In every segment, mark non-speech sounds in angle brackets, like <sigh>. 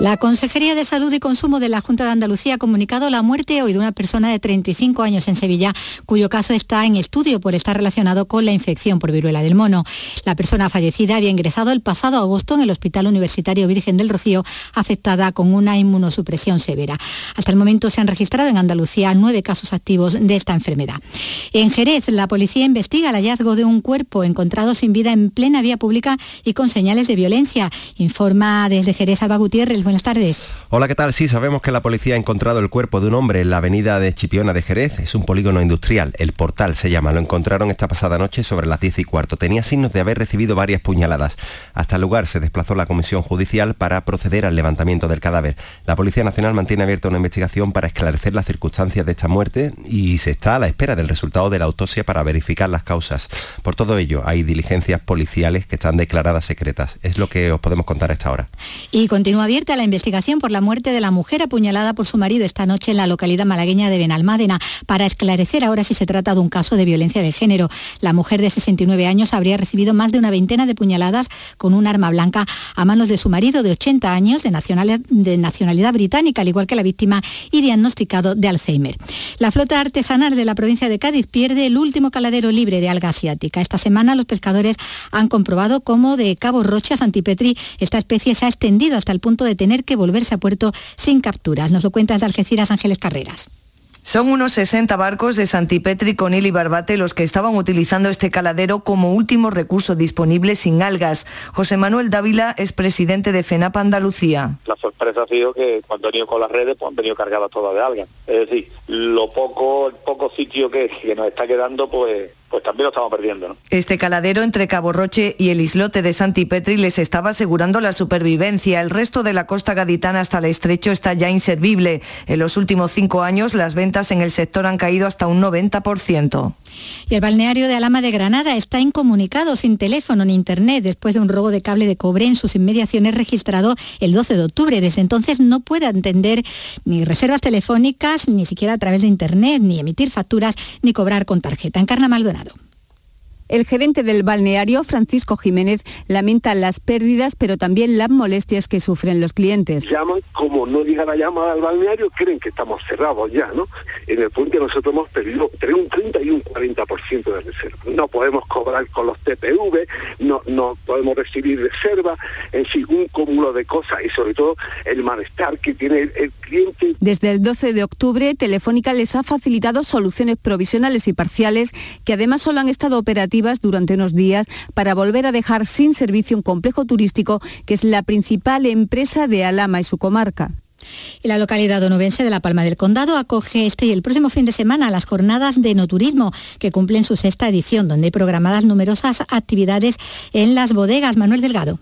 La Consejería de Salud y Consumo de la Junta de Andalucía ha comunicado la muerte hoy de una persona de 35 años en Sevilla, cuyo caso está en estudio por estar relacionado con la infección por viruela del mono. La persona fallecida había ingresado el pasado agosto en el Hospital Universitario Virgen del Rocío, afectada con una inmunosupresión severa. Hasta el momento se han registrado en Andalucía nueve casos activos de esta enfermedad. En Jerez, la policía investiga el hallazgo de un cuerpo encontrado sin vida en plena vía pública y con señales de violencia. Informa desde Jerez Alba Gutiérrez buenas tardes. Hola, ¿qué tal? Sí, sabemos que la policía ha encontrado el cuerpo de un hombre en la avenida de Chipiona de Jerez. Es un polígono industrial, el portal se llama. Lo encontraron esta pasada noche sobre las 10 y cuarto. Tenía signos de haber recibido varias puñaladas. Hasta el lugar se desplazó la comisión judicial para proceder al levantamiento del cadáver. La Policía Nacional mantiene abierta una investigación para esclarecer las circunstancias de esta muerte y se está a la espera del resultado de la autopsia para verificar las causas. Por todo ello, hay diligencias policiales que están declaradas secretas. Es lo que os podemos contar a esta hora. Y continúa abierta la investigación por la muerte de la mujer apuñalada por su marido esta noche en la localidad malagueña de Benalmádena para esclarecer ahora si se trata de un caso de violencia de género. La mujer de 69 años habría recibido más de una veintena de puñaladas con un arma blanca a manos de su marido de 80 años de nacionalidad, de nacionalidad británica, al igual que la víctima, y diagnosticado de Alzheimer. La flota artesanal de la provincia de Cádiz pierde el último caladero libre de alga asiática. Esta semana los pescadores han comprobado cómo de Cabo Rocha a Santipetri esta especie se ha extendido hasta el punto de tener tener que volverse a puerto sin capturas. Nos lo cuenta desde Algeciras Ángeles Carreras. Son unos 60 barcos de Santipetri, Conil y Barbate los que estaban utilizando este caladero como último recurso disponible sin algas. José Manuel Dávila es presidente de FENAP Andalucía. La sorpresa ha sido que cuando han venido con las redes pues han venido cargadas todas de algas. Es decir, lo poco, el poco sitio que, que nos está quedando pues pues también lo estamos perdiendo. ¿no? Este caladero entre Cabo Roche y el islote de Santipetri les estaba asegurando la supervivencia. El resto de la costa gaditana hasta el estrecho está ya inservible. En los últimos cinco años las ventas en el sector han caído hasta un 90%. Y el balneario de Alama de Granada está incomunicado, sin teléfono ni internet, después de un robo de cable de cobre en sus inmediaciones registrado el 12 de octubre. Desde entonces no puede atender ni reservas telefónicas, ni siquiera a través de internet, ni emitir facturas, ni cobrar con tarjeta. Encarna Maldonado. El gerente del balneario, Francisco Jiménez, lamenta las pérdidas, pero también las molestias que sufren los clientes. Llaman, como no llega la llamada al balneario, creen que estamos cerrados ya, ¿no? En el puente nosotros hemos perdido entre un 30 y un 40% de reserva. No podemos cobrar con los TPV, no, no podemos recibir reservas, en fin, un cúmulo de cosas y sobre todo el malestar que tiene el cliente. Desde el 12 de octubre, Telefónica les ha facilitado soluciones provisionales y parciales que además solo han estado operativas durante unos días para volver a dejar sin servicio un complejo turístico que es la principal empresa de Alama y su comarca. Y la localidad onubense de La Palma del Condado acoge este y el próximo fin de semana las jornadas de enoturismo que cumplen su sexta edición, donde hay programadas numerosas actividades en las bodegas. Manuel Delgado.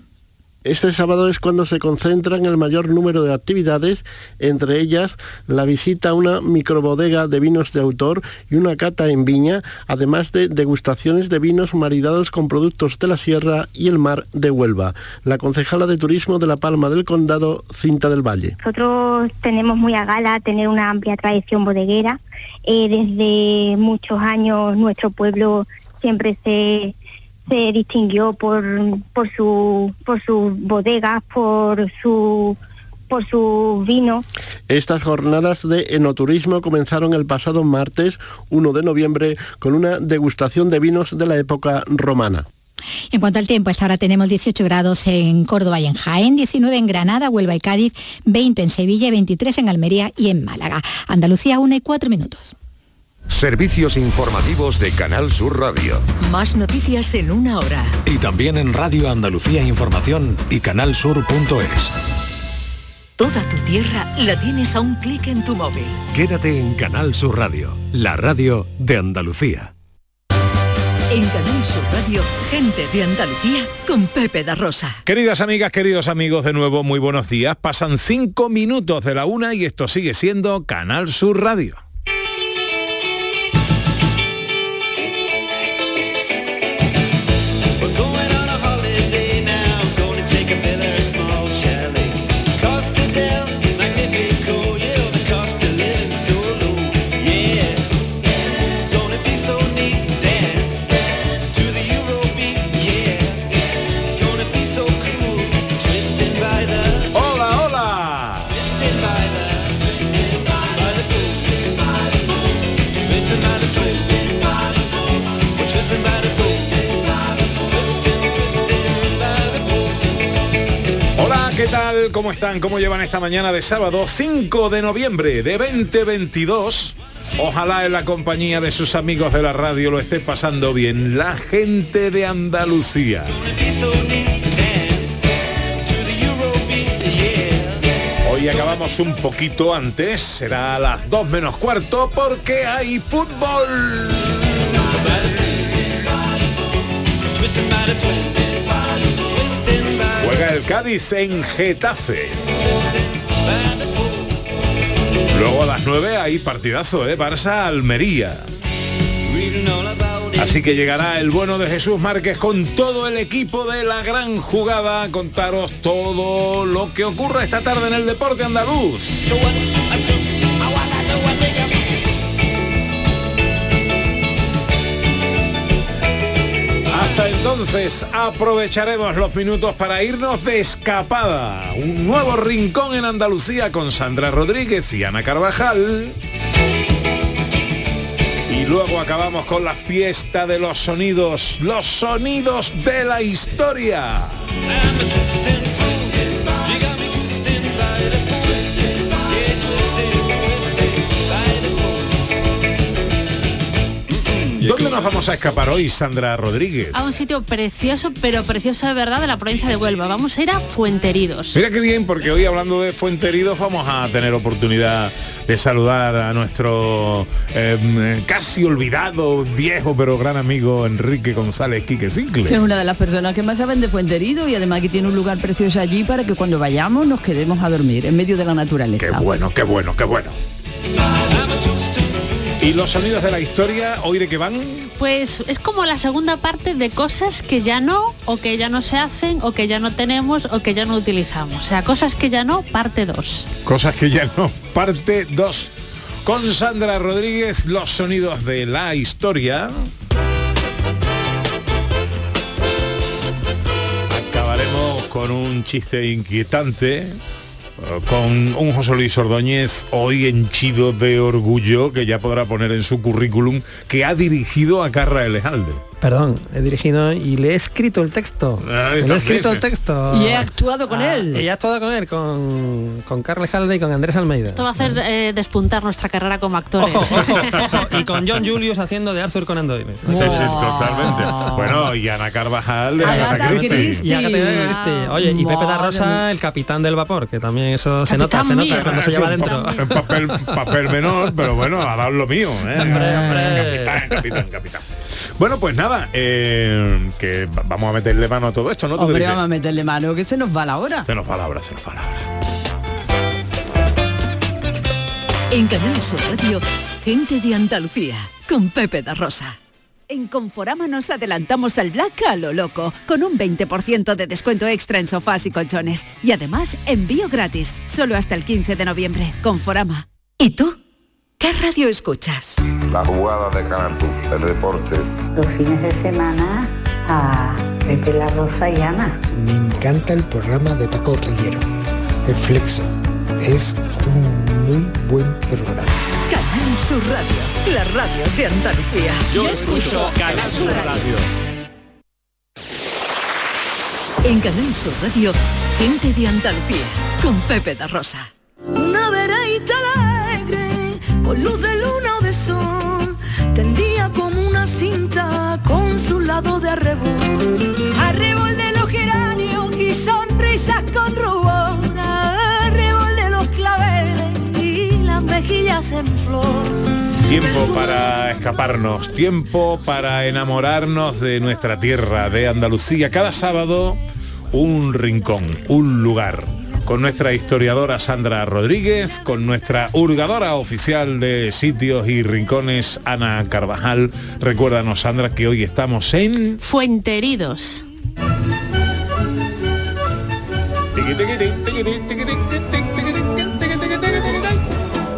Este sábado es cuando se concentran el mayor número de actividades, entre ellas la visita a una microbodega de vinos de autor y una cata en viña, además de degustaciones de vinos maridados con productos de la sierra y el mar de Huelva. La concejala de turismo de La Palma del Condado, Cinta del Valle. Nosotros tenemos muy a gala tener una amplia tradición bodeguera. Eh, desde muchos años nuestro pueblo siempre se se distinguió por, por su por sus bodegas, por su por su vino. Estas jornadas de enoturismo comenzaron el pasado martes 1 de noviembre con una degustación de vinos de la época romana. En cuanto al tiempo, hasta ahora tenemos 18 grados en Córdoba y en Jaén, 19 en Granada, Huelva y Cádiz, 20 en Sevilla, 23 en Almería y en Málaga. Andalucía, 1 y 4 minutos. Servicios informativos de Canal Sur Radio. Más noticias en una hora. Y también en Radio Andalucía Información y canalsur.es. Toda tu tierra la tienes a un clic en tu móvil. Quédate en Canal Sur Radio, la radio de Andalucía. En Canal Sur Radio, gente de Andalucía con Pepe da Rosa. Queridas amigas, queridos amigos, de nuevo muy buenos días. Pasan cinco minutos de la una y esto sigue siendo Canal Sur Radio. ¿Cómo están? ¿Cómo llevan esta mañana de sábado 5 de noviembre de 2022? Ojalá en la compañía de sus amigos de la radio lo esté pasando bien. La gente de Andalucía. Hoy acabamos un poquito antes, será a las 2 menos cuarto porque hay fútbol. El Cádiz en Getafe. Luego a las 9 hay partidazo, ¿eh? Barça-Almería. Así que llegará el bueno de Jesús Márquez con todo el equipo de la gran jugada a contaros todo lo que ocurra esta tarde en el deporte andaluz. Entonces aprovecharemos los minutos para irnos de escapada. Un nuevo rincón en Andalucía con Sandra Rodríguez y Ana Carvajal. Y luego acabamos con la fiesta de los sonidos, los sonidos de la historia. ¿Dónde nos vamos a escapar hoy, Sandra Rodríguez? A un sitio precioso, pero precioso de verdad de la provincia de Huelva. Vamos a ir a Fuenteridos. Mira qué bien, porque hoy hablando de Fuenteridos vamos a tener oportunidad de saludar a nuestro eh, casi olvidado, viejo pero gran amigo Enrique González Quique Cincle. Que es una de las personas que más saben de Fuenterido y además que tiene un lugar precioso allí para que cuando vayamos nos quedemos a dormir en medio de la naturaleza. Qué bueno, qué bueno, qué bueno. ¿Y los sonidos de la historia, hoy de qué van? Pues es como la segunda parte de cosas que ya no, o que ya no se hacen, o que ya no tenemos, o que ya no utilizamos. O sea, cosas que ya no, parte 2. Cosas que ya no, parte 2. Con Sandra Rodríguez, los sonidos de la historia. Acabaremos con un chiste inquietante con un José Luis Ordóñez hoy henchido de orgullo que ya podrá poner en su currículum que ha dirigido a Carra Elejalde. Perdón, he dirigido y le he escrito el texto. Ah, le he escrito el texto. Y he actuado con él. Y he actuado con él, con, con Carles Halde y con Andrés Almeida. Esto va a hacer eh, despuntar nuestra carrera como actores. Ojo, ojo, <laughs> ojo. Y con John Julius haciendo de Arthur Conan Doyle. Sí, sí, totalmente. Bueno, y Ana Carvajal de Agatha Christie. Christie. Y Agatha Christie. Oye, y Pepe da Rosa, el capitán del vapor, que también eso se nota, se nota cuando se lleva dentro. pa- un papel, papel menor, pero bueno, ha dado lo mío. ¿eh? Hombre, hombre. Capitán, capitán, capitán. Bueno, pues nada, eh, que va- vamos a meterle mano a todo esto, ¿no? ¿Tú qué Hombre, vamos a meterle mano, que se nos va la hora. Se nos va la hora, se nos va la hora. En Canal Sur Radio, gente de Andalucía, con Pepe da Rosa. En Conforama nos adelantamos al Black a lo loco, con un 20% de descuento extra en sofás y colchones. Y además, envío gratis, solo hasta el 15 de noviembre. Conforama. ¿Y tú? ¿Qué radio escuchas? La jugada de Canal Sur, el deporte. Los fines de semana a Pepe La Rosa y Ana. Me encanta el programa de Paco Rillero, El Flexo. Es un muy buen programa. Canal Sur Radio, la radio de Andalucía. Yo escucho Canal Sur Radio. En Canal Sur Radio, gente de Andalucía, con Pepe da Rosa. Una veraita alegre, con luz de luna o de sol, tendía como una cinta con su lado de arrebol. Arrebol de los geranios y sonrisas con rubor, arrebol de los claveles y las mejillas en flor. Tiempo para escaparnos, tiempo para enamorarnos de nuestra tierra, de Andalucía. Cada sábado un rincón, un lugar. Con nuestra historiadora Sandra Rodríguez, con nuestra hurgadora oficial de sitios y rincones Ana Carvajal. Recuérdanos, Sandra, que hoy estamos en... Fuenteridos.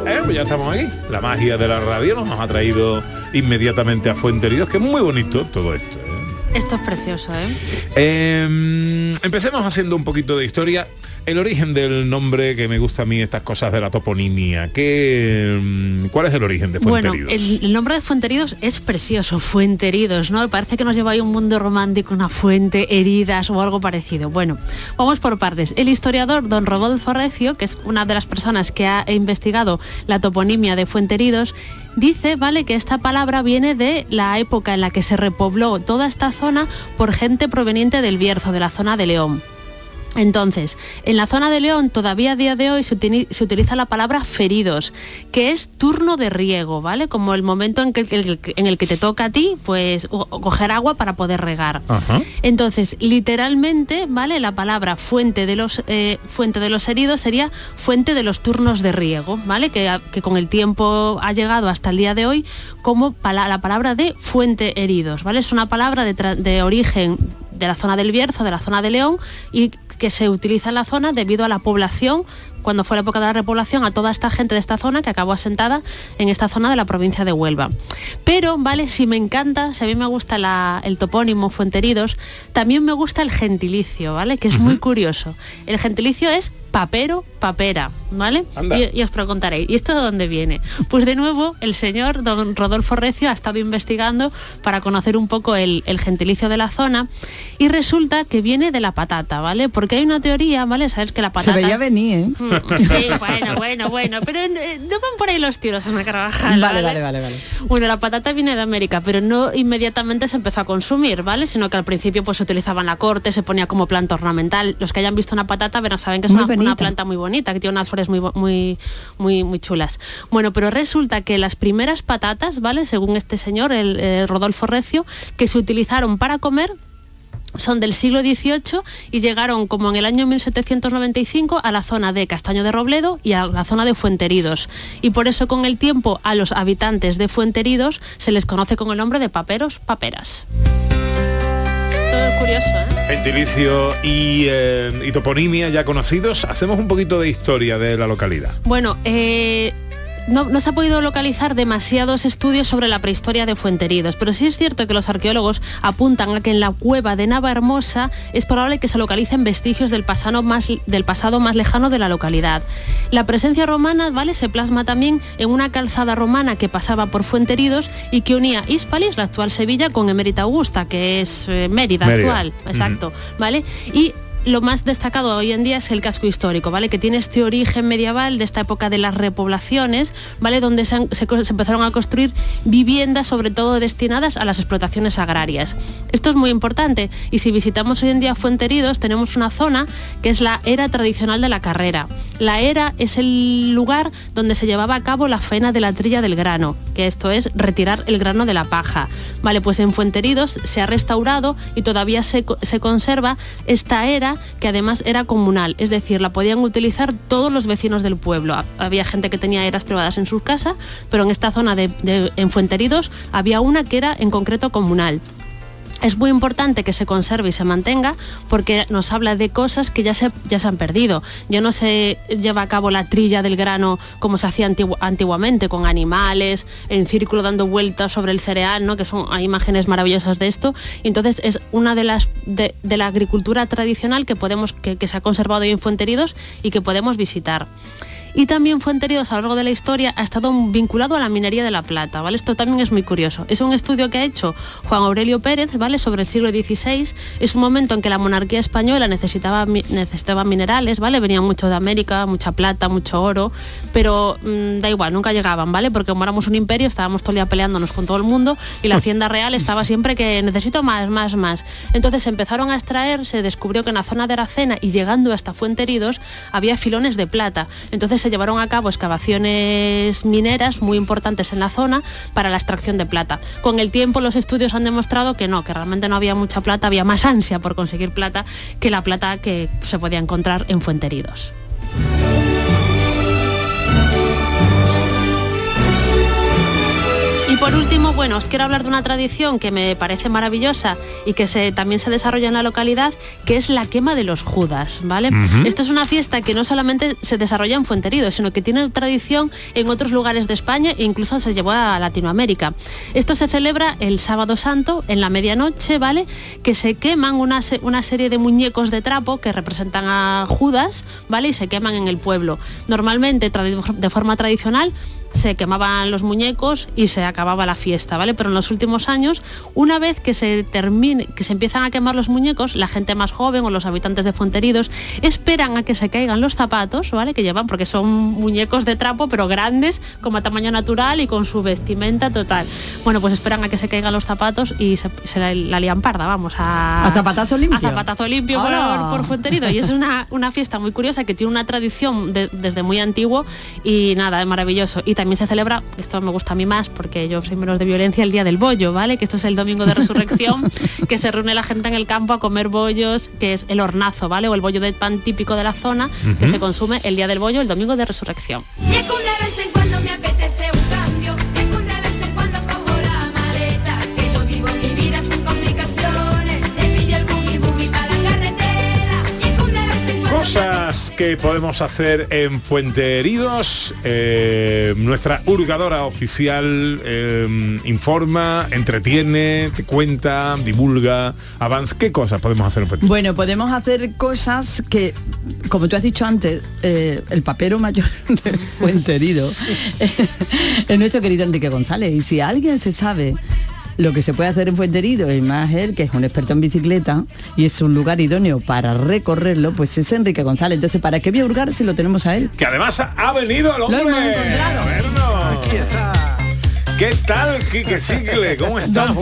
Eh, pues ya estamos aquí. La magia de la radio nos ha traído inmediatamente a Fuenteridos, que es muy bonito todo esto. ¿eh? Esto es precioso, ¿eh? Eh, empecemos haciendo un poquito de historia. El origen del nombre que me gusta a mí, estas cosas de la toponimia. ¿qué, mm, ¿Cuál es el origen de Bueno, Fuenteridos? el, el nombre de Fuenteridos es precioso, Fuenteridos, ¿no? Parece que nos lleva ahí un mundo romántico, una fuente, heridas o algo parecido. Bueno, vamos por partes. El historiador don Rodolfo Recio, que es una de las personas que ha investigado la toponimia de Fuenteridos, dice, ¿vale?, que esta palabra viene de la época en la que se repobló toda esta zona por gente proveniente del Bierzo, de la zona de León. Entonces, en la zona de León todavía a día de hoy se, utili- se utiliza la palabra feridos, que es turno de riego, ¿vale? Como el momento en, que, el- en el que te toca a ti, pues, o- o coger agua para poder regar. Entonces, literalmente, ¿vale? La palabra fuente de los eh, fuente de los heridos sería fuente de los turnos de riego, ¿vale? Que, a- que con el tiempo ha llegado hasta el día de hoy como pala- la palabra de fuente heridos, ¿vale? Es una palabra de origen de la zona del Bierzo, de la zona de León, y que se utiliza en la zona debido a la población, cuando fue la época de la repoblación, a toda esta gente de esta zona que acabó asentada en esta zona de la provincia de Huelva. Pero, ¿vale? Si me encanta, si a mí me gusta la- el topónimo Fuenteridos, también me gusta el gentilicio, ¿vale? Que es muy curioso. El gentilicio es papero, papera, ¿vale? Y, y os preguntaréis, ¿y esto de dónde viene? Pues de nuevo, el señor don Rodolfo Recio ha estado investigando para conocer un poco el, el gentilicio de la zona y resulta que viene de la patata, ¿vale? Porque hay una teoría, ¿vale? Sabes que la Se patata... veía venir, ¿eh? Sí, bueno, bueno, bueno, pero eh, no van por ahí los tiros, Ana Carvajal. Vale, vale, vale, vale. Bueno, la patata viene de América, pero no inmediatamente se empezó a consumir, ¿vale? Sino que al principio pues se utilizaba en la corte, se ponía como planta ornamental. Los que hayan visto una patata, verán, saben que es una, planta muy bonita, que tiene unas flores muy, muy, muy, muy chulas. Bueno, pero resulta que las primeras patatas, ¿vale? Según este señor, el eh, Rodolfo Recio, que se utilizaron para comer son del siglo XVIII y llegaron como en el año 1795 a la zona de Castaño de Robledo y a la zona de Fuenteridos. Y por eso con el tiempo a los habitantes de Fuenteridos se les conoce con el nombre de paperos, paperas. Todo es curioso, ¿eh? Gentilicio y, eh, y toponimia ya conocidos. Hacemos un poquito de historia de la localidad. Bueno, eh, no, no se ha podido localizar demasiados estudios sobre la prehistoria de Fuenteridos, pero sí es cierto que los arqueólogos apuntan a que en la cueva de Navahermosa es probable que se localicen vestigios del pasado más, del pasado más lejano de la localidad. La presencia romana ¿vale? se plasma también en una calzada romana que pasaba por Fuenteridos y que unía Hispalis, la actual Sevilla, con Emérita Augusta, que es eh, Mérida, Mérida. actual. Exacto. ¿Vale? Y lo más destacado hoy en día es el casco histórico, ¿vale? Que tiene este origen medieval de esta época de las repoblaciones, ¿vale? Donde se, empezaron a construir viviendas, sobre todo destinadas a las explotaciones agrarias. Esto es muy importante y si visitamos hoy en día Fuenteridos tenemos una zona que es la era tradicional de la carrera. La era es el lugar donde se llevaba a cabo la faena de la trilla del grano, que esto es retirar el grano de la paja. Vale, pues en Fuenteridos se ha restaurado y todavía se, se conserva esta era que además era comunal, es decir, la podían utilizar todos los vecinos del pueblo. Ha- Había gente que tenía eras privadas en sus casas, pero en esta zona de, de- en Fuenteridos había una que era en concreto comunal. Es muy importante que se conserve y se mantenga porque nos habla de cosas que ya se, ya se han perdido. Ya no se lleva a cabo la trilla del grano como se hacía antigu- antiguamente, con animales, en círculo dando vueltas sobre el cereal, ¿no? que son hay imágenes maravillosas de esto. Entonces es una de las de, de la agricultura tradicional que, podemos, que, que se ha conservado hoy en Fuenteridos y que podemos visitar. Y también Fuenteridos a lo largo de la historia ha estado vinculado a la minería de la plata, ¿vale? Esto también es muy curioso. Es un estudio que ha hecho Juan Aurelio Pérez, ¿vale? Sobre el siglo XVI. Es un momento en que la monarquía española necesitaba, necesitaba minerales, ¿vale? Venían mucho de América, mucha plata, mucho oro, pero mm, da igual, nunca llegaban, ¿vale? Porque como éramos un imperio, estábamos todo el día peleándonos con todo el mundo y la <laughs> hacienda real estaba siempre que necesito más, más, más. Entonces empezaron a extraer, se descubrió que en la zona de Aracena y llegando hasta Fuenteridos había filones de plata. Entonces llevaron a cabo excavaciones mineras muy importantes en la zona para la extracción de plata. Con el tiempo los estudios han demostrado que no, que realmente no había mucha plata, había más ansia por conseguir plata que la plata que se podía encontrar en Fuenteridos. Por último, bueno, os quiero hablar de una tradición que me parece maravillosa y que se, también se desarrolla en la localidad, que es la quema de los Judas, ¿vale? Esta es una fiesta que no solamente se desarrolla en Fuenterido, sino que tiene tradición en otros lugares de España e incluso se llevó a Latinoamérica. Esto se celebra el sábado santo en la medianoche, ¿vale? Que se queman una, una serie de muñecos de trapo que representan a Judas, ¿vale? Y se queman en el pueblo. Normalmente, de forma tradicional, se quemaban los muñecos y se acababa la fiesta, ¿vale? Pero en los últimos años, una vez que se termine, que se empiezan a quemar los muñecos, la gente más joven o los habitantes de Fuenteridos esperan a que se caigan los zapatos, ¿vale? Que llevan, porque son muñecos de trapo, pero grandes, como a tamaño natural y con su vestimenta total. Bueno, pues esperan a que se caigan los zapatos y se, se la, la lían parda, vamos, a... ¿A zapatazo limpio? A zapatazo limpio por, por Fuenterido. Y es una, una fiesta muy curiosa que tiene una tradición de- desde muy antiguo y nada, es maravilloso. Y también se celebra, esto me gusta a mí más porque yo soy menos de violencia, el Día del Bollo, ¿vale? Que esto es el domingo de resurrección, <laughs> que se reúne la gente en el campo a comer bollos, que es el hornazo, ¿vale? O el bollo de pan típico de la zona, que se consume el Día del Bollo, el domingo de resurrección. Y Cosas que podemos hacer en Fuente Heridos. Eh, nuestra hurgadora oficial eh, informa, entretiene, te cuenta, divulga, avanza. ¿Qué cosas podemos hacer en Fuente Bueno, podemos hacer cosas que, como tú has dicho antes, eh, el papero mayor <laughs> de Fuenterido <laughs> es nuestro querido Enrique González. Y si alguien se sabe lo que se puede hacer en Fuenterido, y más él, que es un experto en bicicleta, y es un lugar idóneo para recorrerlo, pues es Enrique González. Entonces, ¿para qué voy a hurgar si lo tenemos a él? Que además ha, venido el hombre. Lo hemos encontrado. Vernos. ¿Qué tal, Quique Cicle? ¿Cómo estás?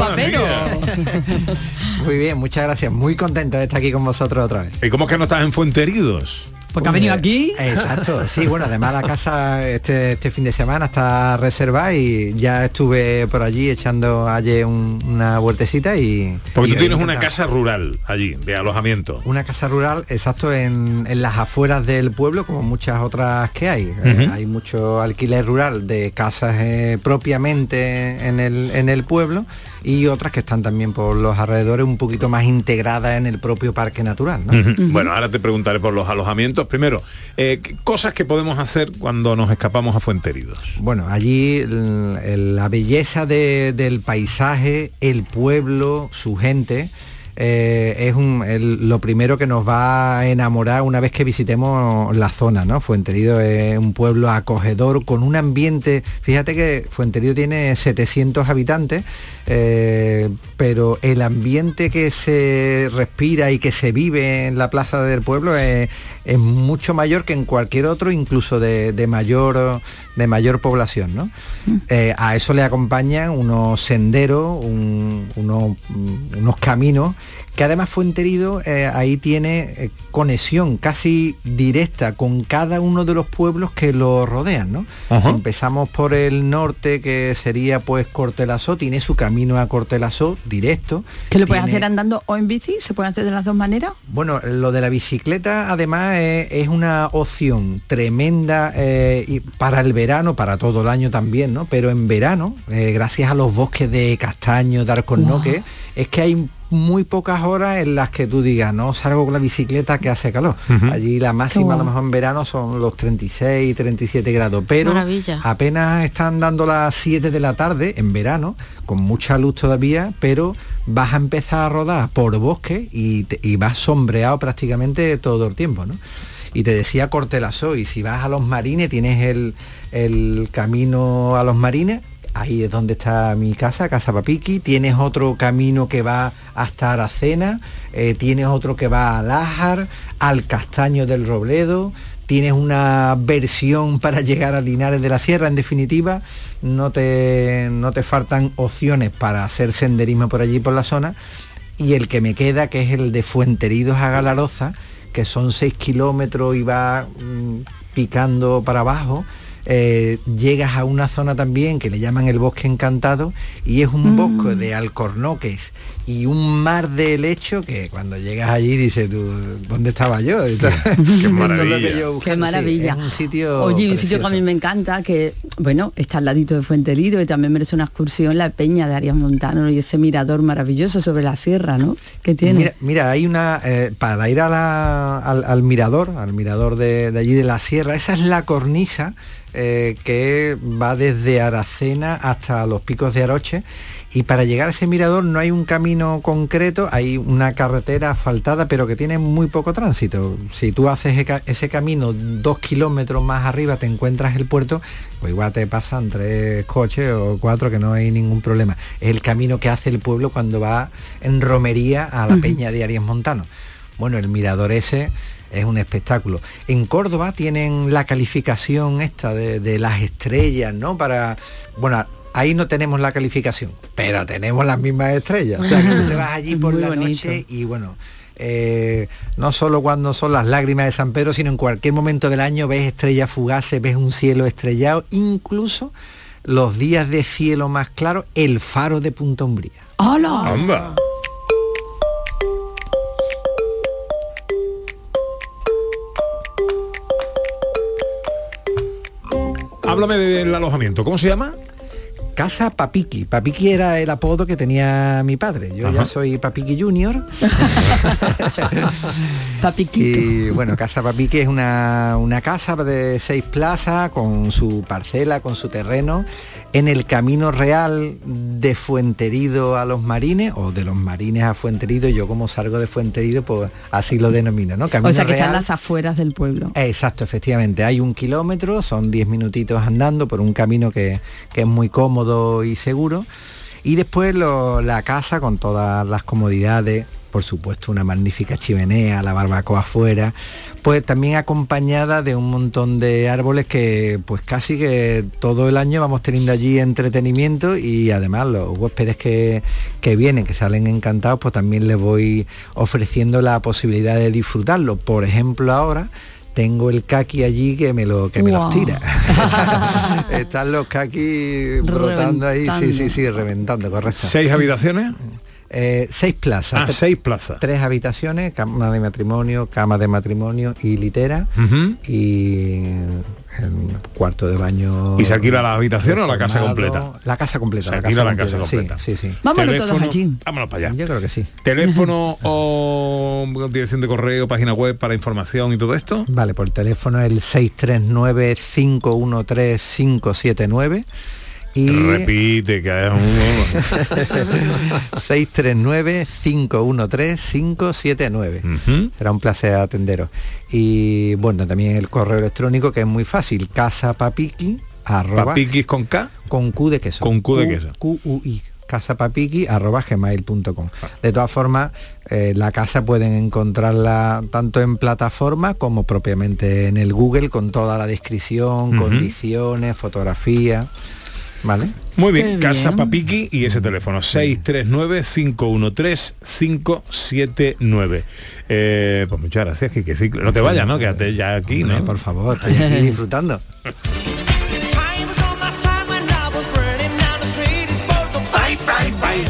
Muy bien, muchas gracias. Muy contento de estar aquí con vosotros otra vez. ¿Y cómo que no estás en Fuente Heridos? Porque ha venido aquí. Exacto, sí, bueno, además la casa este, este fin de semana está reservada y ya estuve por allí echando ayer un- una vueltecita y... Porque y tú tienes una casa rural allí, de alojamiento. Una casa rural, exacto, en, en las afueras del pueblo, como muchas otras que hay. Eh, hay mucho alquiler rural de casas eh, propiamente en el, en el pueblo y otras que están también por los alrededores un poquito más integradas en el propio parque natural. Bueno, ahora te preguntaré por los alojamientos. Primero, eh, ¿qué cosas que podemos hacer cuando nos escapamos a Fuenteridos. Bueno, allí el- el- la belleza de- del paisaje, el pueblo, su gente, eh, es un- el- lo primero que nos va a enamorar una vez que visitemos la zona, ¿no? Fuenterido es un pueblo acogedor con un ambiente, fíjate que Fuenterido tiene 700 habitantes, eh, pero el ambiente que se respira y que se vive en la plaza del pueblo es, es mucho mayor que en cualquier otro, incluso de, de mayor de mayor población. ¿no? Eh, a eso le acompañan unos senderos, un- unos, mm, unos caminos que además Fuenterido eh, ahí tiene eh, conexión casi directa con cada uno de los pueblos que lo rodean. ¿no? Si empezamos por el norte, que sería pues Cortelazó, tiene su camino a Cortelazó directo. ¿Que lo puedes Tiene- hacer andando o en bici? ¿Se puede hacer de las dos maneras? bueno, lo de la bicicleta además es, es una opción tremenda eh, y para el verano, para todo el año también, ¿no? Pero en verano, eh, gracias a los bosques de castaño, de alcornoque, es que hay muy pocas horas en las que tú digas, no salgo con la bicicleta que hace calor. Allí la máxima a lo mejor en verano son los 36, 37 grados, pero Maravilla. apenas están dando las 7 de la tarde en verano, con mucha luz todavía, pero vas a empezar a rodar por bosque y, te- y vas sombreado prácticamente todo el tiempo, ¿no? Y te decía Cortelazó, y si vas a los marines, tienes el, el camino a los marines, ahí es donde está mi casa, Casa Papiqui, tienes otro camino que va hasta Aracena, eh, tienes otro que va a Lájar, al Castaño del Robledo, tienes una versión <laughs> para llegar a Linares de la Sierra, en definitiva, no te, no te faltan opciones para hacer senderismo por allí por la zona. Y el que me queda, que es el de Fuenteridos a Galaroza, que son 6 kilómetros y va mm, picando para abajo, eh, llegas a una zona también que le llaman el bosque encantado y es un Mm. bosque de alcornoques y un mar de helecho que cuando llegas allí dices tú, ¿dónde estaba yo? <laughs> Que maravilla. yo Qué. Sí, maravilla. es un sitio Oye, un sitio que a mí me encanta, que, bueno, está al ladito de Fuenterido y también merece una excursión, la peña de Arias Montano y ese mirador maravilloso sobre la sierra, ¿no? Que tiene. Mira, mira, hay una, eh, para ir a la- al, al mirador, al mirador de, de allí de la sierra, esa es la cornisa eh, que va desde Aracena hasta los picos de Aroche. Y para llegar a ese mirador no hay un camino concreto, hay una carretera asfaltada, pero que tiene muy poco tránsito. Si tú haces ese ca- ese camino dos kilómetros más arriba, te encuentras el puerto, pues igual te pasan tres coches o cuatro, que no hay ningún problema. Es el camino que hace el pueblo cuando va en romería a la peña de Arias Montano. Bueno, el mirador ese es un espectáculo. En Córdoba tienen la calificación esta de, de las estrellas, ¿no? Para. Bueno, ahí no tenemos la calificación, pero tenemos las mismas estrellas. O sea que tú te vas allí <laughs> por Muy la bonito. noche y bueno. eh, no solo cuando son las lágrimas de San Pedro, sino en cualquier momento del año ves estrellas fugaces, ves un cielo estrellado, incluso los días de cielo más claro, el faro de Punta Umbría. Anda. Háblame del alojamiento. ¿Cómo se llama? Casa Papiqui. Papiqui era el apodo que tenía mi padre. Yo ya soy Papiqui Junior. <laughs> Papiquito. Y bueno, Casa Papiqui es una, una casa de seis plazas con su parcela, con su terreno, en el camino real de Fuenterido a los Marines o de los Marines a Fuenterido. Yo como salgo de Fuenterido, pues así lo denomino, ¿no? Camino O sea que están las afueras del pueblo. Exacto, efectivamente. Hay un kilómetro, son 10 minutitos andando por un camino que, que es muy cómodo y seguro. Y después lo- la casa con todas las comodidades, por supuesto una magnífica chimenea, la barbacoa afuera, pues también acompañada de un montón de árboles que pues casi que todo el año vamos teniendo allí entretenimiento y además los huéspedes que, que vienen, que salen encantados, pues también les voy ofreciendo la posibilidad de disfrutarlo. Por ejemplo ahora tengo el kaki allí que me lo que me los Guau. tira. <laughs> Están los kaki brotando ahí, sí, sí, sí, reventando, correcto. ¿Seis habitaciones? Eh, seis plazas. Ah, seis plazas. Tres habitaciones, cama de matrimonio, cama de matrimonio y litera. Y el cuarto de baño. ¿Y se alquila la habitación o la casa completa? La casa completa. Se la alquila casa la casa completa, completa. Sí, sí, sí. Vámonos todos Teléfono- allí. Vámonos para allá. Yo creo que sí. Teléfono <laughs> o dirección de correo, página web para información y todo esto. Vale, por teléfono el 639-513-579 y Repite, que es un... 639-513-579. <laughs> Ujú. Será un placer atenderos. Y bueno, también el correo electrónico que es muy fácil, casapapiqui, arroba, Papiquis con K. con Q de queso. Con Q de queso. Q-U-I, casapapiqui, arroba gmail.com. De todas formas, eh, la casa pueden encontrarla tanto en plataforma como propiamente en el Google con toda la descripción, condiciones, fotografía. ¿Vale? Muy bien, Qué Casa bien. Papiqui y ese teléfono 639-513-579. Eh, pues muchas gracias, que, que sí, no te vayas, ¿no? Quédate ya aquí, Hombre, ¿no? Por favor, estoy aquí <laughs> disfrutando.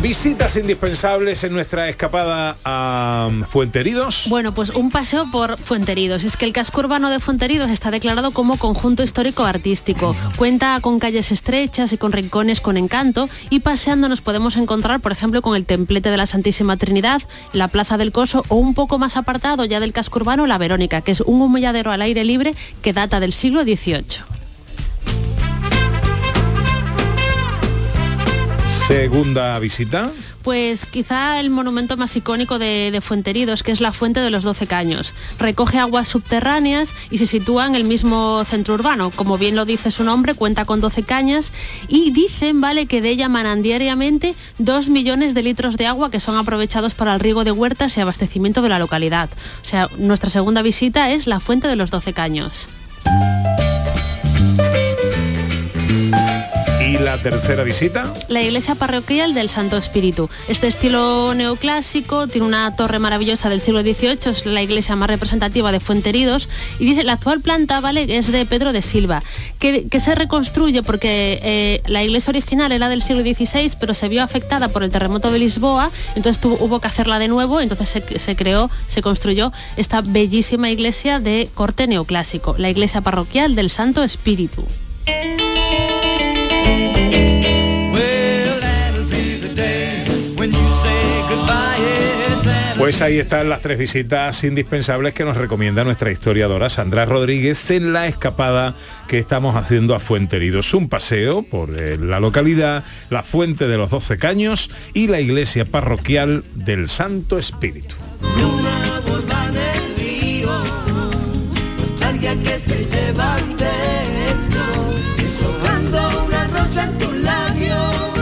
Visitas indispensables en nuestra escapada a Fuenteridos. Bueno, pues un paseo por Fuenteridos. Es que el casco urbano de Fuenteridos está declarado como conjunto histórico artístico. Cuenta con calles estrechas y con rincones con encanto y paseando nos podemos encontrar, por ejemplo, con el templete de la Santísima Trinidad, la Plaza del Coso o un poco más apartado ya del casco urbano, la Verónica, que es un humilladero al aire libre que data del siglo XVIII. Segunda visita. Pues quizá el monumento más icónico de, de Fuenteridos, que es la Fuente de los Doce Caños. Recoge aguas subterráneas y se sitúa en el mismo centro urbano. Como bien lo dice su nombre, cuenta con 12 cañas y dicen, vale, que de ella manan diariamente dos millones de litros de agua que son aprovechados para el riego de huertas y abastecimiento de la localidad. O sea, nuestra segunda visita es la Fuente de los Doce Caños. Tercera visita. La iglesia parroquial del Santo Espíritu. Este estilo neoclásico tiene una torre maravillosa del siglo XVIII, es la iglesia más representativa de Fuenteridos y dice la actual planta vale es de Pedro de Silva, que, que se reconstruye porque eh, la iglesia original era del siglo XVI, pero se vio afectada por el terremoto de Lisboa, entonces tuvo, hubo que hacerla de nuevo, entonces se, se creó, se construyó esta bellísima iglesia de corte neoclásico, la iglesia parroquial del Santo Espíritu. Pues ahí están las tres visitas indispensables que nos recomienda nuestra historiadora Sandra Rodríguez en la escapada que estamos haciendo a Fuenteridos. Un paseo por eh, la localidad, la fuente de los Doce Caños y la iglesia parroquial del Santo Espíritu. Alguien que se llevan dentro, deshojando una rosa en tus labios,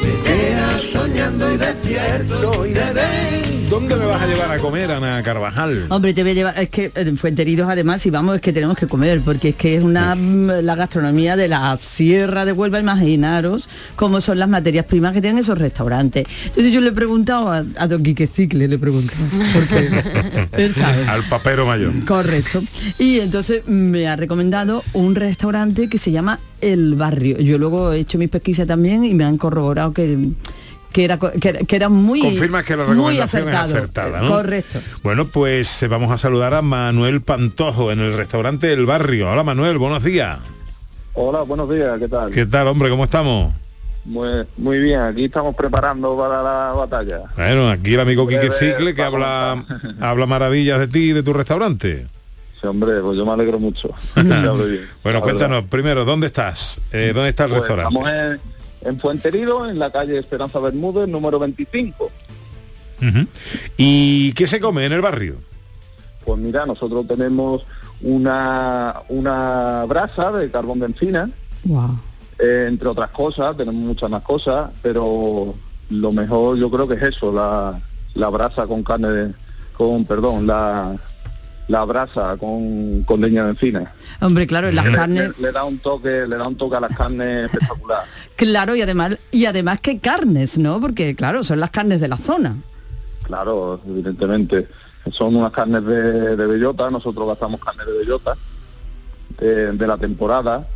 me quedas soñando y despierto y de ver. ¿Dónde me vas a llevar a comer, Ana Carvajal? Hombre, te voy a llevar, es que en Fuenteridos además, si vamos, es que tenemos que comer, porque es que es una mm, la gastronomía de la Sierra de Huelva, imaginaros cómo son las materias primas que tienen esos restaurantes. Entonces yo le he preguntado a, a don Quique Cicle, le he preguntado, porque <laughs> él sabe. Al papero mayor. Correcto. Y entonces me ha recomendado un restaurante que se llama El Barrio. Yo luego he hecho mis pesquisas también y me han corroborado que que era, que, era- que era muy Confirmas que la recomendación es acertada, ¿no? Correcto. Bueno, pues eh, vamos a saludar a Manuel Pantojo en el restaurante del barrio. Hola Manuel, buenos días. Hola, buenos días, ¿qué tal? ¿Qué tal, hombre? ¿Cómo estamos? Muy, muy bien, aquí estamos preparando para la batalla. Bueno, aquí el amigo Quique Cicle que habla, habla maravillas de ti y de tu restaurante. Sí, hombre, pues yo me alegro mucho. <laughs> <laughs> Bueno, cuéntanos primero, ¿dónde estás? Eh, ¿Dónde está el Pues restaurante? Estamos en, en Fuenterido, en la calle Esperanza Bermúdez, número 25. Ujú. ¿Y qué se come en el barrio? Pues mira, nosotros tenemos una, una brasa de carbón de encina, eh, entre otras cosas, tenemos muchas más cosas, pero lo mejor yo creo que es eso, la, la brasa con carne, de- con, perdón, la, la brasa con, con leña de encina. Hombre, claro, las Le- carnes, le, le da un toque, le da un toque a las carnes <laughs> espectacular. claro, y además, y además que carnes, ¿no? Porque claro, son las carnes de la zona. Claro, evidentemente. Son unas carnes de, de bellota, nosotros gastamos carne de bellota de, de la temporada,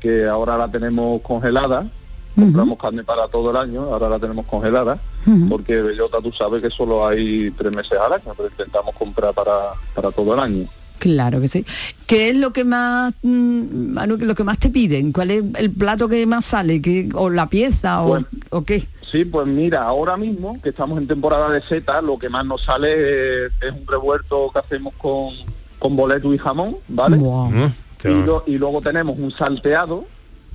que ahora la tenemos congelada. Compramos carne para todo el año, ahora la tenemos congelada, porque bellota tú sabes que solo hay tres meses al año, pero intentamos comprar para, para todo el año. Claro que sí. ¿Qué es lo que más, mm, Manu, lo que más te piden? ¿Cuál es el plato que más sale? ¿Qué- ¿O la pieza? O, Bueno. ¿O qué? Sí, pues mira, ahora mismo que estamos en temporada de seta, lo que más nos sale es, es un revuelto que hacemos con, con boleto y jamón, ¿vale? Mm, Y, lo- y luego tenemos un salteado,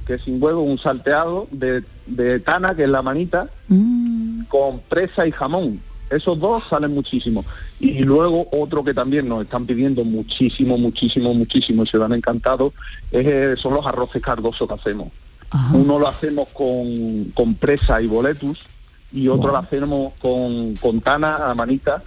que es sin huevo, un salteado de, de tana, que es la manita, con presa y jamón. Esos dos salen muchísimo. Y luego otro que también nos están pidiendo muchísimo, muchísimo, muchísimo y se han encantado, es, eh, son los arroces cardosos que hacemos. Uno lo hacemos con, con presa y boletus y otro lo hacemos con, con tana, manita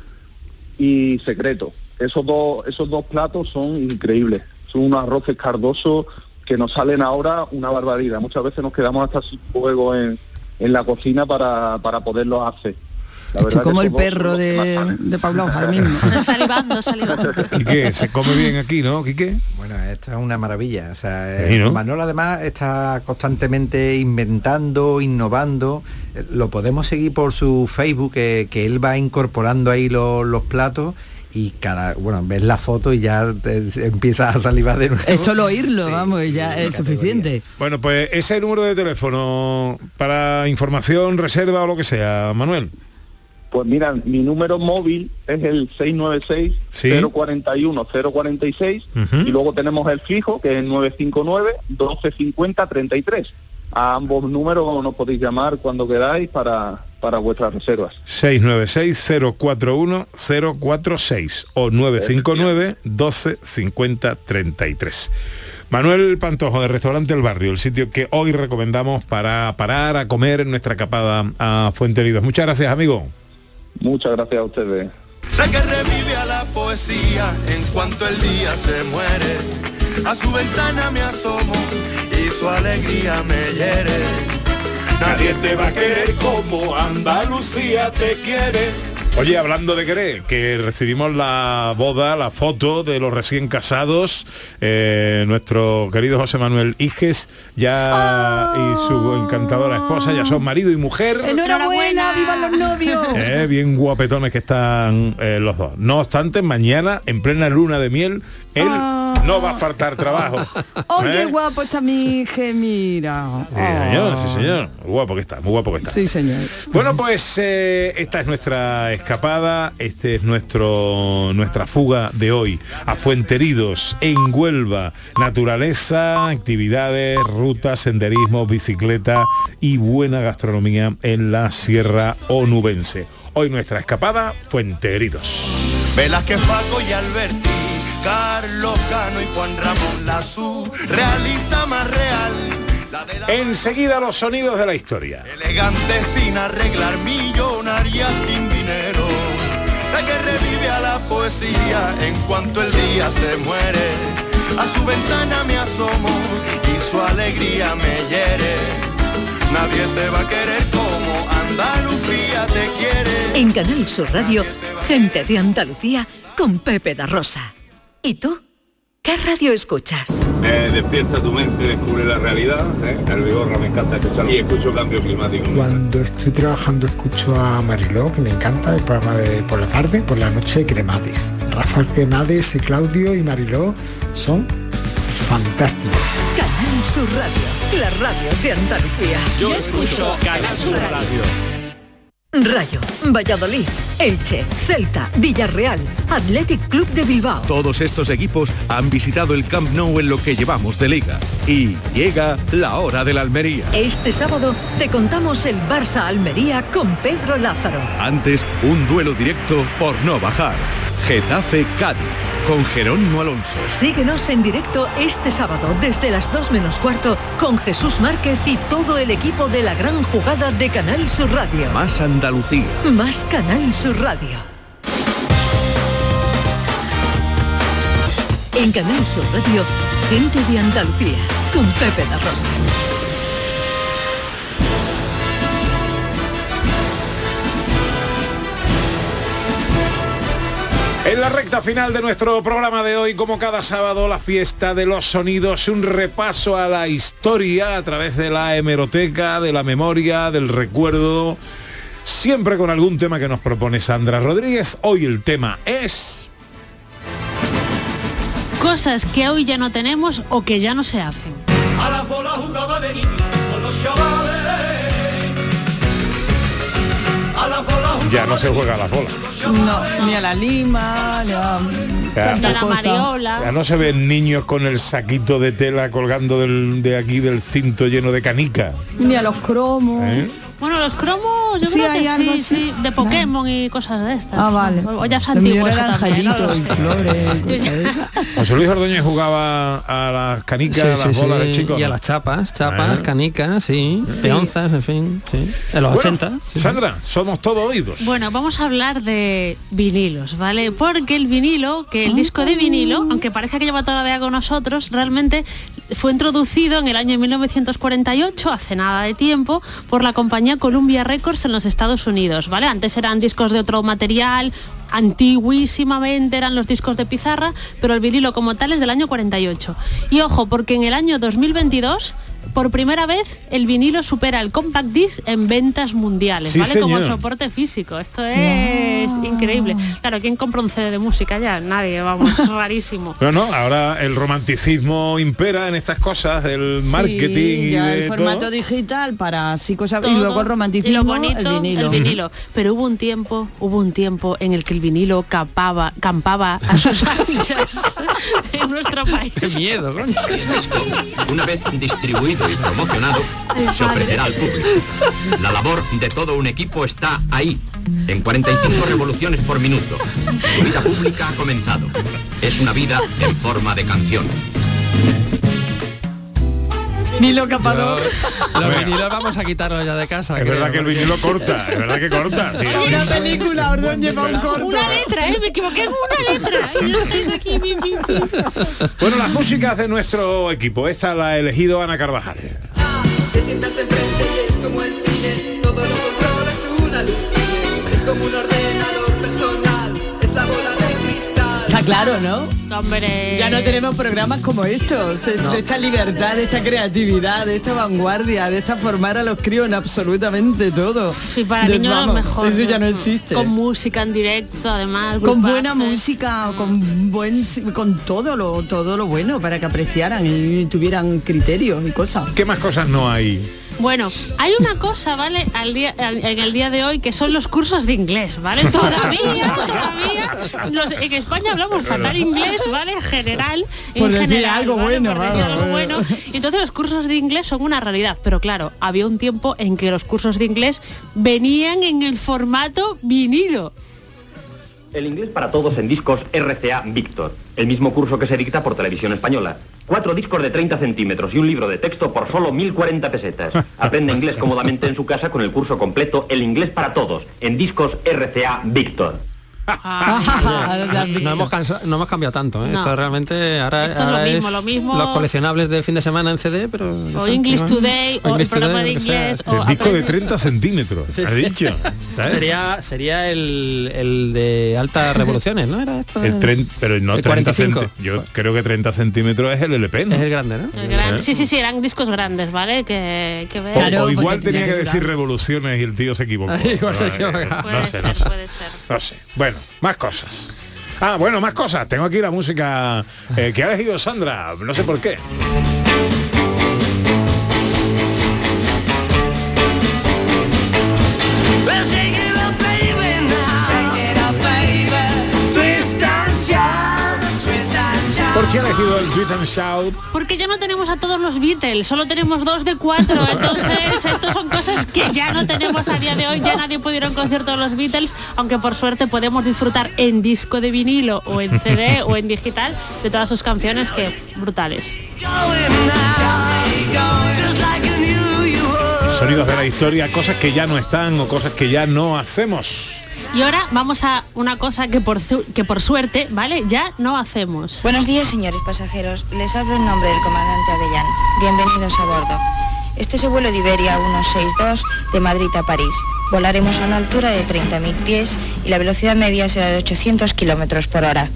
y secreto. Esos dos, esos dos platos son increíbles. Son unos arroces cardosos que nos salen ahora una barbaridad. Muchas veces nos quedamos hasta sin fuego en, en la cocina para, para poderlos hacer. La que como el perro los de, de Pablo <laughs> ahora mismo. salivando, salivando. Quique, se come bien aquí, ¿no, Quique? Bueno, esto es una maravilla. O sea, Sí, eh, ¿no? Manolo además está constantemente inventando, innovando. Eh, Lo podemos seguir por su Facebook, que, que él va incorporando ahí lo- los platos y cada, bueno, ves la foto y ya te- empiezas a salivar de nuevo. Es solo <laughs> oírlo, vamos, y ya es suficiente. Bueno, pues ese número de teléfono para información, reserva o lo que sea, Manuel. Pues mira, mi número móvil es el 696-041-046 Ujú. y luego tenemos el fijo que es el 959-1250-33. A ambos números nos podéis llamar cuando queráis para, para vuestras reservas. 696-041-046 o 959-1250-33. Manuel Pantojo de Restaurante El Barrio, el sitio que hoy recomendamos para parar a comer en nuestra capada a Fuentelidos. Muchas gracias, amigo. Muchas gracias a ustedes. Sé que revive a la poesía en cuanto el día se muere. A su ventana me asomo y su alegría me hiere. Nadie te va a querer como Andalucía te quiere. Oye, hablando de querer, que recibimos la boda, la foto de los recién casados, eh, nuestro querido José Manuel Iges ya y su encantadora esposa ya son marido y mujer. Enhorabuena, vivan los novios. <laughs> Eh, bien guapetones que están eh, los dos. No obstante, mañana, en plena luna de miel, él no va a faltar trabajo. ¡Oh, qué ¿Eh? guapo está mi hija! Mira. Sí, señor, sí, señor. Muy guapo que está, muy guapo que está. Sí, señor. Bueno, pues eh, esta es nuestra escapada, este es nuestro nuestra fuga de hoy a Fuenteridos en Huelva. Naturaleza, actividades, rutas, senderismo, bicicleta y buena gastronomía en la Sierra Onubense. Hoy nuestra escapada Fuenteridos. Velázquez, Paco y Alberti, Carlos Cano y Juan Ramón Lazú, realista más real. La de la Enseguida los sonidos de la historia. elegante sin arreglar, millonaria sin dinero. La que revive a la poesía en cuanto el día se muere. A su ventana me asomo y su alegría me hiere. Nadie te va a querer como Andalucía te quiere. En Canal Sur Radio, gente de Andalucía con Pepe da Rosa. ¿Y tú? ¿Qué radio escuchas? Eh, despierta tu mente, descubre la realidad. ¿eh? El Vigorra me encanta escuchar y escucho cambio climático. Cuando estoy trabajando escucho a Mariló, que me encanta, el programa de por la tarde, por la noche Cremades. Rafael Cremades y Claudio y Mariló son fantásticos. Canal Sur Radio, la radio de Andalucía. Yo escucho Canal Sur Radio. Rayo, Valladolid, Elche, Celta, Villarreal, Athletic Club de Bilbao. Todos estos equipos han visitado el Camp Nou en lo que llevamos de liga. Y llega la hora de la Almería. Este sábado te contamos el Barça Almería con Pedro Lázaro. Antes, un duelo directo por no bajar. Getafe Cádiz, con Jerónimo Alonso. Síguenos en directo este sábado desde las 2 menos cuarto con Jesús Márquez y todo el equipo de la gran jugada de Canal Sur Radio. Más Andalucía. Más Canal Sur Radio. En Canal Sur Radio, gente de Andalucía con Pepe da Rosa. En la recta final de nuestro programa de hoy, como cada sábado, la fiesta de los sonidos, un repaso a la historia a través de la hemeroteca, de la memoria, del recuerdo, siempre con algún tema que nos propone Sandra Rodríguez. Hoy el tema es... Cosas que hoy ya no tenemos o que ya no se hacen. A la bola jugaba de niño con los Ya no se juega a la bola. No, ni a la lima, ni a... Ya. tanta cosa. Ya no se ven niños con el saquito de tela colgando del- de aquí del cinto lleno de canica. Ni a los cromos. ¿eh? Bueno, los cromos, yo Sí, creo hay que algo sí, sí, de Pokémon y cosas de estas. Ah, vale. O ya es antiguo era eso también, ¿no? y flores <laughs> de. José Luis Ordóñez jugaba a las canicas, Sí, a las sí, bolas sí, de chicos. Y a las chapas, chapas, Ah. canicas, sí, Sí. peonzas, en fin, sí. En los Bueno, 80. sí, sí. Sandra, somos todo oídos. Bueno, vamos a hablar de vinilos, ¿vale? Porque el vinilo, que el disco de vinilo, aunque parezca que lleva toda la vida con nosotros, realmente fue introducido en el año 1948, hace nada de tiempo, por la compañía Columbia Records en los Estados Unidos, ¿vale? Antes eran discos de otro material, antiguísimamente eran los discos de pizarra, pero el vinilo como tal es del año 48. Y ojo, porque en el año 2022 por primera vez el vinilo supera el compact disc en ventas mundiales, Sí, ¿vale? Como soporte físico. Esto es increíble. Claro, ¿quién compra un CD de música ya? Nadie, vamos, <laughs> rarísimo. No, no, ahora el romanticismo impera en estas cosas, el marketing Sí, y ya de el formato todo. digital para así cosas y luego el Y romanticismo lo bonito, el vinilo. el vinilo. Pero hubo un tiempo, hubo un tiempo en el que el vinilo capaba, campaba a sus <laughs> anchas en nuestro país. Qué miedo, coño. Una vez distribuido y promocionado, se ofrecerá al público. La labor de todo un equipo está ahí, en 45 revoluciones por minuto. Su vida pública ha comenzado. Es una vida en forma de canción. Ni lo capador. Los vinilos vamos a quitarlos ya de casa. Es verdad que el vinilo corta, es verdad que corta. sí. Una película, Ordóñez va un corto. Una letra, ¿eh? Me equivoqué en una letra. Y yo aquí, mi, mi, mi. Bueno, las músicas de nuestro equipo. Esta la ha elegido Ana Carvajal. Te sientas enfrente y es como el cine, Está claro, ¿no? Hombre. Ya no tenemos programas como estos, de esta libertad, de esta creatividad, de esta vanguardia, de esta formar a los críos en absolutamente todo. Y para De- niños vamos, mejor. Eso ya no existe. Con música en directo, además. con buena música, con buen con todo lo todo lo bueno para que apreciaran y tuvieran criterios y cosas. ¿Qué más cosas no hay? Bueno, hay una cosa, ¿vale? Al día, al- en el día de hoy que son los cursos de inglés, ¿vale? <laughs> Todavía, todavía, los- en España hablamos fatal inglés, ¿vale? En general. en Por decir general, algo ¿vale? bueno, Por decir algo bueno. Entonces los cursos de inglés son una realidad, pero claro, había un tiempo en que los cursos de inglés venían en el formato vinilo. El inglés para todos en discos RCA Victor, el mismo curso que se dicta por televisión española. Cuatro discos de 30 centímetros y un libro de texto por solo 1.040 pesetas. <laughs> Aprende inglés cómodamente en su casa con el curso completo El inglés para todos en discos RCA Victor. <laughs> no, hemos cansa- no hemos cambiado tanto, ¿eh? No. Esto realmente ahora, Esto es lo ahora mismo, lo mismo- los coleccionables del fin de semana en CD, pero O English Today, o el English programa Today, de inglés, o El disco de aprende- 30 centímetros, Sí, ha sí. dicho. ¿sabes? Sería sería el, el de altas <laughs> revoluciones, ¿no? Era esto. El tren, pero no el 30 45. centímetros. Yo creo que 30 centímetros es el LP, ¿no? Es el grande, ¿no? El gran-. Sí, sí, sí, eran discos grandes, ¿vale? Que, que O- vean. o, igual tenía que decir revoluciones y el tío se equivocó. <laughs> Igual se No, eh, Puede sé, ser, no sé. puede ser. No sé. Bueno, más cosas. Ah, bueno, más cosas. Tengo aquí la música eh, que ha elegido Sandra. No sé por qué. ¿Por qué ha elegido el Twitch and Shout? Porque ya no tenemos a todos los Beatles, solo tenemos dos de cuatro. Entonces, estas son cosas que ya no tenemos a día de hoy. Ya nadie puede ir a un concierto de los Beatles, aunque por suerte podemos disfrutar en disco de vinilo o en CD o en digital de todas sus canciones que brutales. Sonidos de la historia, cosas que ya no están o cosas que ya no hacemos. Y ahora vamos a una cosa que por, que por suerte, ¿vale? Ya no hacemos. Buenos días, señores pasajeros. Les hablo en nombre del comandante Avellán. Bienvenidos a bordo. Este es el vuelo de Iberia 162 de Madrid a París. Volaremos a una altura de 30.000 pies y la velocidad media será de 800 kilómetros por hora.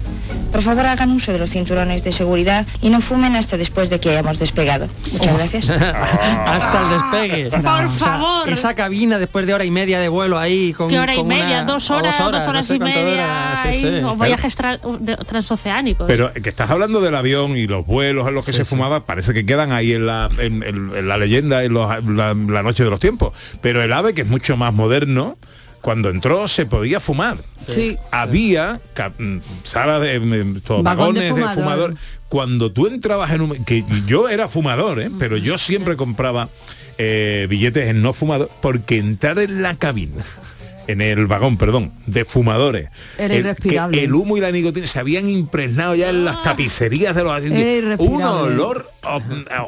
Por favor, hagan uso de los cinturones de seguridad y no fumen hasta después de que hayamos despegado. Muchas gracias. <laughs> Hasta el despegue. Por O sea, favor. esa cabina después de hora y media de vuelo ahí con ¿Qué hora y con media? una- ¿Dos o horas? ¿Dos horas, no sé y media? sí, sí. O viajes tra- de- transoceánicos. Pero que estás hablando del avión y los vuelos en los que se fumaba, parece que quedan ahí en la, en, en- en la leyenda, en los- la, la noche de los tiempos. Pero el AVE, que es mucho más moderno, cuando entró se podía fumar. Sí. Había mm, sala de mm, estos Vagón de vagones de fumador. fumador. Cuando tú entrabas en un... que yo era fumador, ¿eh? pero yo siempre compraba eh, billetes en no fumador porque entrar en la cabina en el vagón, perdón, de fumadores. Era el, irrespirable. que el humo y la nicotina se habían impregnado ya en las tapicerías de los asientos. Un olor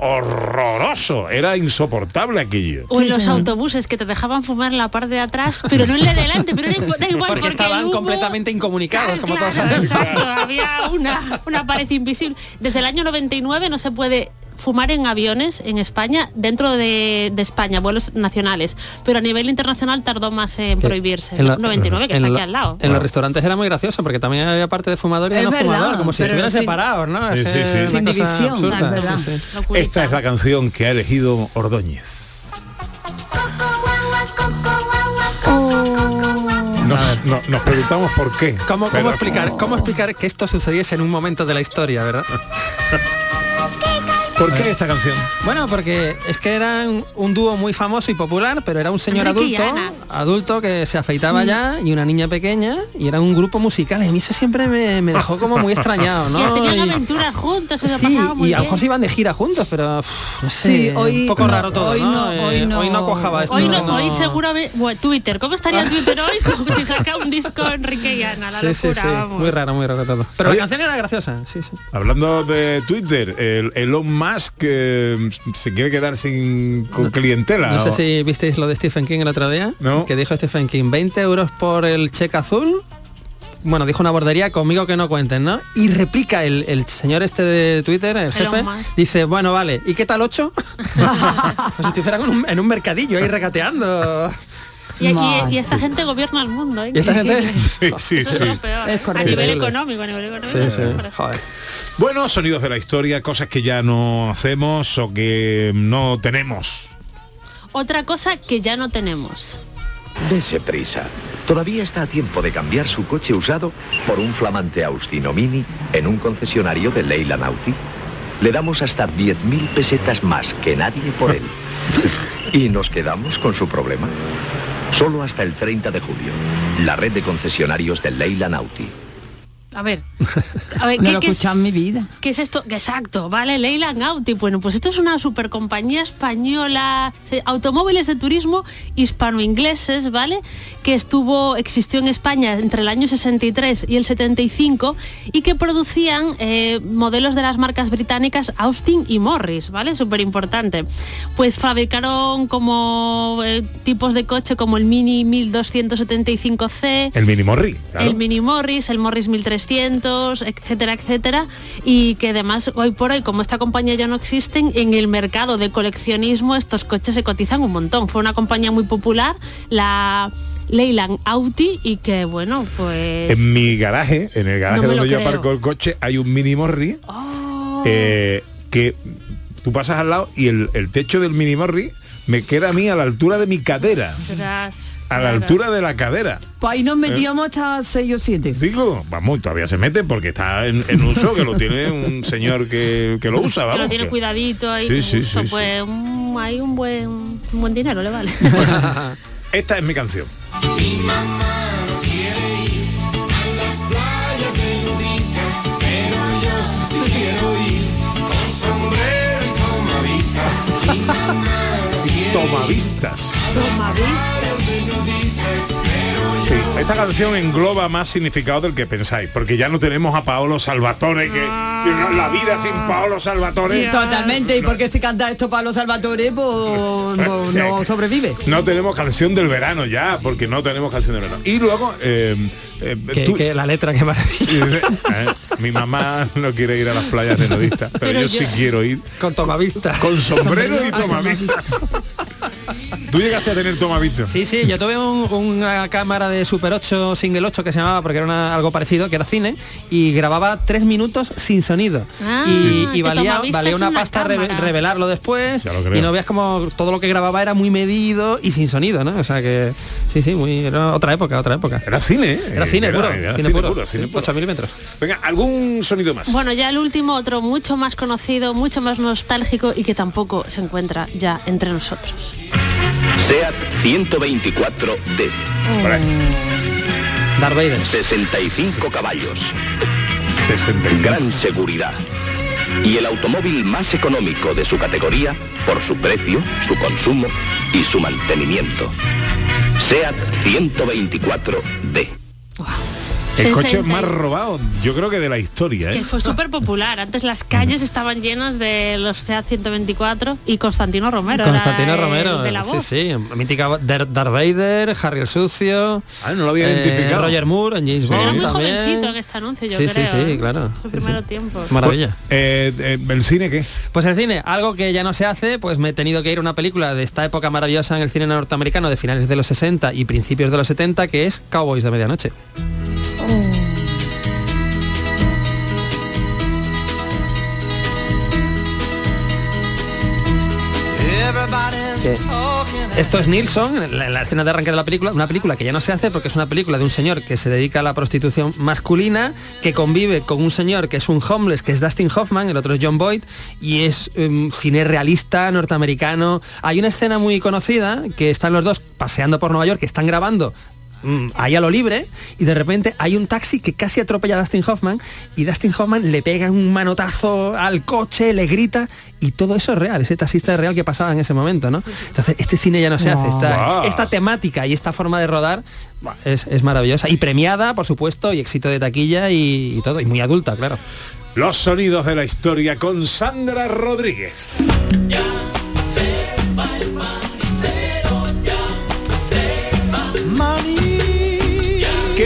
horroroso. Era insoportable aquello. O en los autobuses que te dejaban fumar en la parte de atrás, pero no en la de delante, pero era igual porque estaban humo- completamente incomunicados, como todos Claro, sabemos. exacto, había una, una pared invisible. Desde el año 99 no se puede fumar en aviones en España dentro de, de España, vuelos nacionales, pero a nivel internacional tardó más en prohibirse. En la- 99, que en está la- aquí al lado. En los restaurantes era muy gracioso porque también había parte de fumador y Es no verdad, fumador, como si estuvieran sin- separados, ¿no? Sí, Es sí, que sí. es Sin una cosa división, absurda. es verdad. Sí, sí. Esta es la canción que ha elegido Ordóñez. Nos, no- nos preguntamos por qué. ¿Cómo, cómo explicar, ¿Cómo explicar que esto sucediese en un momento de la historia, verdad? <laughs> ¿Por qué esta canción? Bueno, porque es que eran un dúo muy famoso y popular, pero era un señor Enrique adulto, adulto que se afeitaba Sí. ya y una niña pequeña y era un grupo musical. Y a mí eso siempre me, me dejó como muy extrañado, ¿no? <laughs> Y tenían Y- aventuras juntos, se lo Sí, pasaba muy y a lo mejor se iban de gira juntos, pero no sé, Sí, hoy un poco no, raro todo, hoy ¿no? no, Eh, hoy no. hoy no cuajaba esto. Hoy no, hoy seguramente bueno, Twitter, ¿cómo estaría Twitter hoy? <laughs> Como si saca un disco Enrique y Ana, la Sí, sí, locura, sí, vamos. muy raro, muy raro todo. Pero Oye, la canción era graciosa, sí, sí. Hablando de Twitter, el Elon Musk eh, se quiere quedar sin con clientela. No sé si visteis lo de Stephen King el otro día. No. Que dijo Stephen King, 20 euros por el cheque azul. Bueno, dijo una bordería, conmigo que no cuenten, ¿no? Y replica el, el señor este de Twitter, el jefe, Musk. dice, bueno, vale, ¿y qué tal 8? Pues <laughs> <laughs> si estuviera en un mercadillo ahí regateando. Y, y- y esta gente gobierna el mundo. ¿eh? ¿Y esta gente? Sí, sí, Eso es sí. lo peor. Es a nivel económico, a nivel económico. Sí, sí. hombre. Joder. Bueno, sonidos de la historia, cosas que ya no hacemos o que no tenemos. Otra cosa que ya no tenemos. Dese prisa. Todavía está a tiempo de cambiar su coche usado por un flamante Austin Mini en un concesionario de Leyland Audi. Le damos hasta 10.000 pesetas más que nadie por él. <laughs> Y nos quedamos con su problema. Solo hasta el 30 de julio. La red de concesionarios de Leyland Audi. A ver. A ver, <laughs> No ¿qué, lo qué es, escuchan en mi vida. qué es esto? Exacto, vale, Leyland Audi. Bueno, pues esto es una supercompañía española, se- automóviles de turismo hispano-ingleses, ¿vale? Que estuvo, existió en España entre el año 63 y el 75 y que producían eh, modelos de las marcas británicas Austin y Morris, ¿vale? Súper importante. Pues fabricaron como eh, tipos de coche como el Mini 1275C, El mini morri. claro. el Mini Morris, el Morris 1300, etcétera, etcétera, y que además hoy por hoy, como esta compañía ya no existen, en el mercado de coleccionismo estos coches se cotizan un montón. Fue una compañía muy popular, la Leyland Audi, y que bueno, pues... En mi garaje, en el garaje No donde yo creo. aparco el coche, hay un mini morri Oh. eh, que tú pasas al lado y el, el techo del mini morri me queda a mí a la altura de mi cadera. Ostras, A la altura de la cadera. Pues ahí nos metíamos hasta 6 o 7. Digo, vamos, todavía se mete porque está en, en uso, que lo tiene un señor que, que lo usa, Que vamos. lo tiene que- cuidadito ahí, Sí, sí, gusto, sí, sí. pues un- hay un buen, un buen dinero, le vale. <laughs> Esta es mi canción. Mi mamá no quiere ir a las playas de nudistas, pero yo sí quiero ir con sombrero y tomavistas. Mi mamá no <laughs> quiere ir Tomavistas. a las Sí, esta canción engloba más significado del que pensáis, porque ya no tenemos a Paolo Salvatore, que que la vida sin Paolo Salvatore. Totalmente, y porque si canta esto Pablo Salvatore, pues <laughs> no, sobrevive. No tenemos canción del verano ya, porque no tenemos canción del verano. Y luego, eh, eh, Que, tú- que la letra que maravilla. Eh, mi mamá no quiere ir a las playas de nudistas, pero, Pero yo, yo- sí quiero ir. Con tomavistas. Con sombrero y Ah, tomavistas. ¿Tú llegaste a tener tomavistas? Sí, sí, yo tuve un- una cámara de Super 8, Single 8 que se llamaba, porque era una- algo parecido, que era cine, y grababa tres minutos sin sonido. Ah, y valía, una una pasta re- revelarlo después. Y no veas como todo lo que grababa era muy medido y sin sonido, ¿no? O sea que, sí, sí, muy, era otra época, otra época. Era cine, ¿eh? Era cine Era- puro, era cine, cine puro, puro, cine puro. 8 milímetros. Venga, ¿algún sonido más? Bueno, ya el último, otro mucho más conocido, mucho más nostálgico y que tampoco se encuentra ya entre nosotros. SEAT 124D. Darth Vader. 65 caballos. 65. Gran seguridad. Y el automóvil más económico de su categoría por su precio, su consumo y su mantenimiento. SEAT 124D. El coche 60. más robado, yo creo que de la historia, Que ¿eh? fue súper popular. Antes las calles estaban llenas de los SEAT 124 y Constantino Romero. Constantino Romero, de la sí, voz. sí, mítica Dar- Darth Vader, Harry el Sucio, Ah, no lo había identificado. Roger Moore en James Sí. Bond Era muy también. jovencito en este anuncio, yo sí, creo. sí, sí, ¿eh? claro. Su sí, primero sí. tiempo. Maravilla. Eh, eh, ¿El cine qué? Pues el cine, algo que ya no se hace, pues me he tenido que ir a una película de esta época maravillosa en el cine norteamericano de finales de los 60 y principios de los 70, que es Cowboys de Medianoche. Esto es Nilsson, la, la escena de arranque de la película, una película que ya no se hace porque es una película de un señor que se dedica a la prostitución masculina, que convive con un señor que es un homeless, que es Dustin Hoffman, el otro es John Boyd, y es um, cine realista norteamericano. Hay una escena muy conocida que están los dos paseando por Nueva York, que están grabando ahí a lo libre y de repente hay un taxi que casi atropella a Dustin Hoffman y Dustin Hoffman le pega un manotazo al coche, le grita y todo eso es real, ese taxista es real que pasaba en ese momento, ¿no? Entonces este cine ya no se hace, esta, temática y esta forma de rodar es, es maravillosa y premiada, por supuesto, y éxito de taquilla y, y todo, y muy adulta, claro. Los sonidos de la historia con Sandra Rodríguez.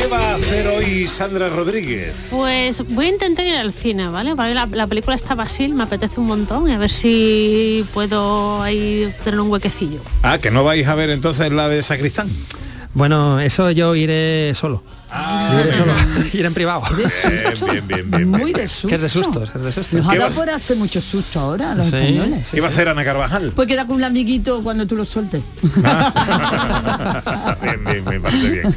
¿Qué va a hacer hoy Sandra Rodríguez? Pues voy a intentar ir al cine, ¿vale? Para la, la película está Basil, me apetece un montón y a ver si puedo ahí tener un huequecillo. Ah, que no vais a ver entonces la de Sacristán. Bueno, eso yo iré solo. Yo iré solo, iré en privado. Bien, bien, bien, bien. Muy de susto. Que es de sustos, es de sustos. Nos ha ¿Qué dado vas- por hacer mucho susto ahora a los Sí, españoles. ¿Qué va a hacer Ana Carvajal? Pues queda con un amiguito cuando tú lo sueltes. <laughs> bien, bien, me parece bien.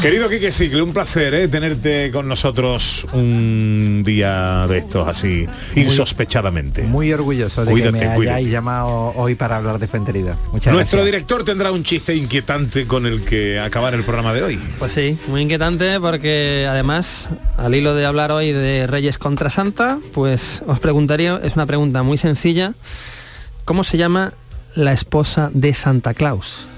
Querido Quique Cicle, un placer ¿eh? tenerte con nosotros un día de estos así, insospechadamente. Muy orgulloso de Cuídate, que me cuídate. hayáis llamado hoy para hablar de Fuenterida. Muchas Nuestro gracias. director tendrá un chiste inquietante con el que acabar el programa de hoy. Pues sí, muy inquietante porque además, al hilo de hablar hoy de Reyes contra Santa, pues os preguntaría, es una pregunta muy sencilla, ¿cómo se llama la esposa de Santa Claus?